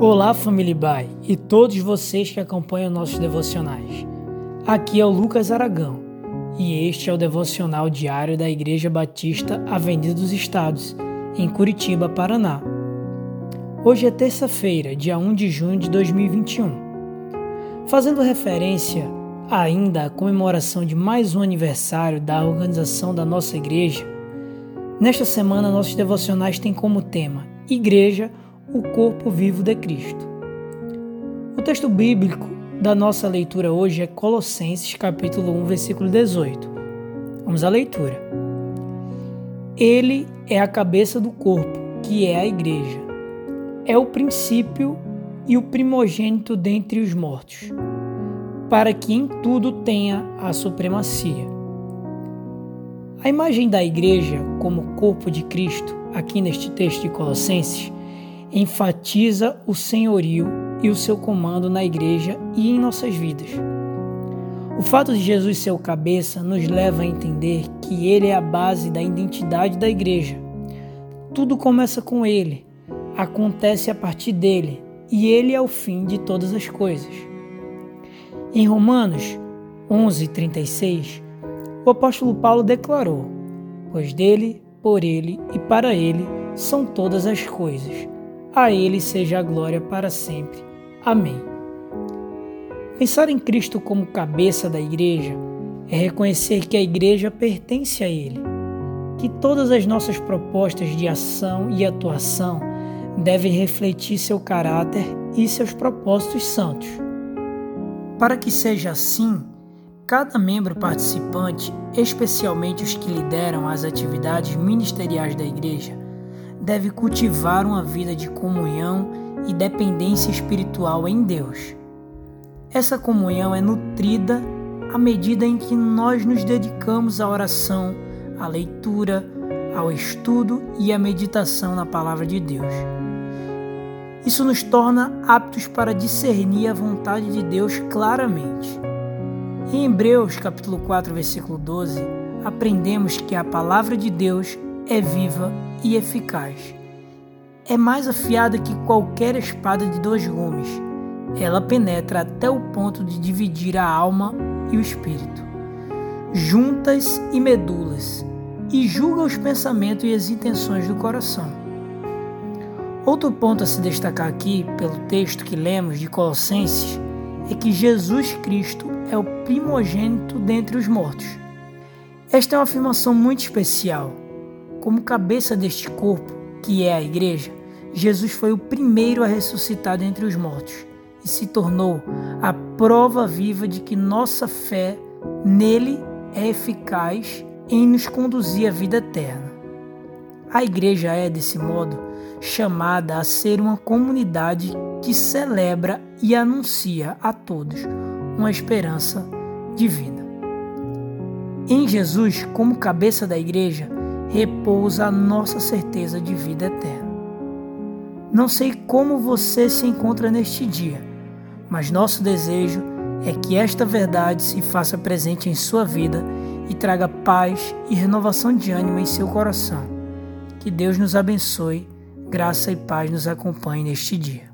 Olá, família Bai e todos vocês que acompanham nossos devocionais. Aqui é o Lucas Aragão e este é o devocional diário da Igreja Batista Avenida dos Estados, em Curitiba, Paraná. Hoje é terça-feira, dia 1 de junho de 2021. Fazendo referência ainda à comemoração de mais um aniversário da organização da nossa igreja, nesta semana nossos devocionais têm como tema Igreja, o corpo vivo de Cristo. O texto bíblico da nossa leitura hoje é Colossenses capítulo 1, versículo 18. Vamos à leitura. Ele é a cabeça do corpo, que é a igreja. É o princípio e o primogênito dentre os mortos, para que em tudo tenha a supremacia. A imagem da igreja como corpo de Cristo, aqui neste texto de Colossenses, enfatiza o senhorio e o seu comando na igreja e em nossas vidas. O fato de Jesus ser o cabeça nos leva a entender que ele é a base da identidade da igreja. Tudo começa com ele, acontece a partir dele e ele é o fim de todas as coisas. Em Romanos 11:36, o apóstolo Paulo declarou: Pois dele, por ele e para ele são todas as coisas a Ele seja a glória para sempre. Amém. Pensar em Cristo como cabeça da igreja é reconhecer que a igreja pertence a Ele, que todas as nossas propostas de ação e atuação devem refletir seu caráter e seus propósitos santos. Para que seja assim, cada membro participante, especialmente os que lideram as atividades ministeriais da igreja, deve cultivar uma vida de comunhão e dependência espiritual em Deus. Essa comunhão é nutrida à medida em que nós nos dedicamos à oração, à leitura, ao estudo e à meditação na palavra de Deus. Isso nos torna aptos para discernir a vontade de Deus claramente. Em Hebreus capítulo 4, versículo 12, aprendemos que a palavra de Deus é viva e eficaz. É mais afiada que qualquer espada de dois gumes. Ela penetra até o ponto de dividir a alma e o espírito, juntas e medulas, e julga os pensamentos e as intenções do coração. Outro ponto a se destacar aqui, pelo texto que lemos de Colossenses, é que Jesus Cristo é o primogênito dentre os mortos. Esta é uma afirmação muito especial como cabeça deste corpo, que é a Igreja, Jesus foi o primeiro a ressuscitar dentre os mortos e se tornou a prova viva de que nossa fé nele é eficaz em nos conduzir à vida eterna. A Igreja é, desse modo, chamada a ser uma comunidade que celebra e anuncia a todos uma esperança divina. Em Jesus, como cabeça da Igreja, repousa a nossa certeza de vida eterna. Não sei como você se encontra neste dia, mas nosso desejo é que esta verdade se faça presente em sua vida e traga paz e renovação de ânimo em seu coração. Que Deus nos abençoe, graça e paz nos acompanhe neste dia.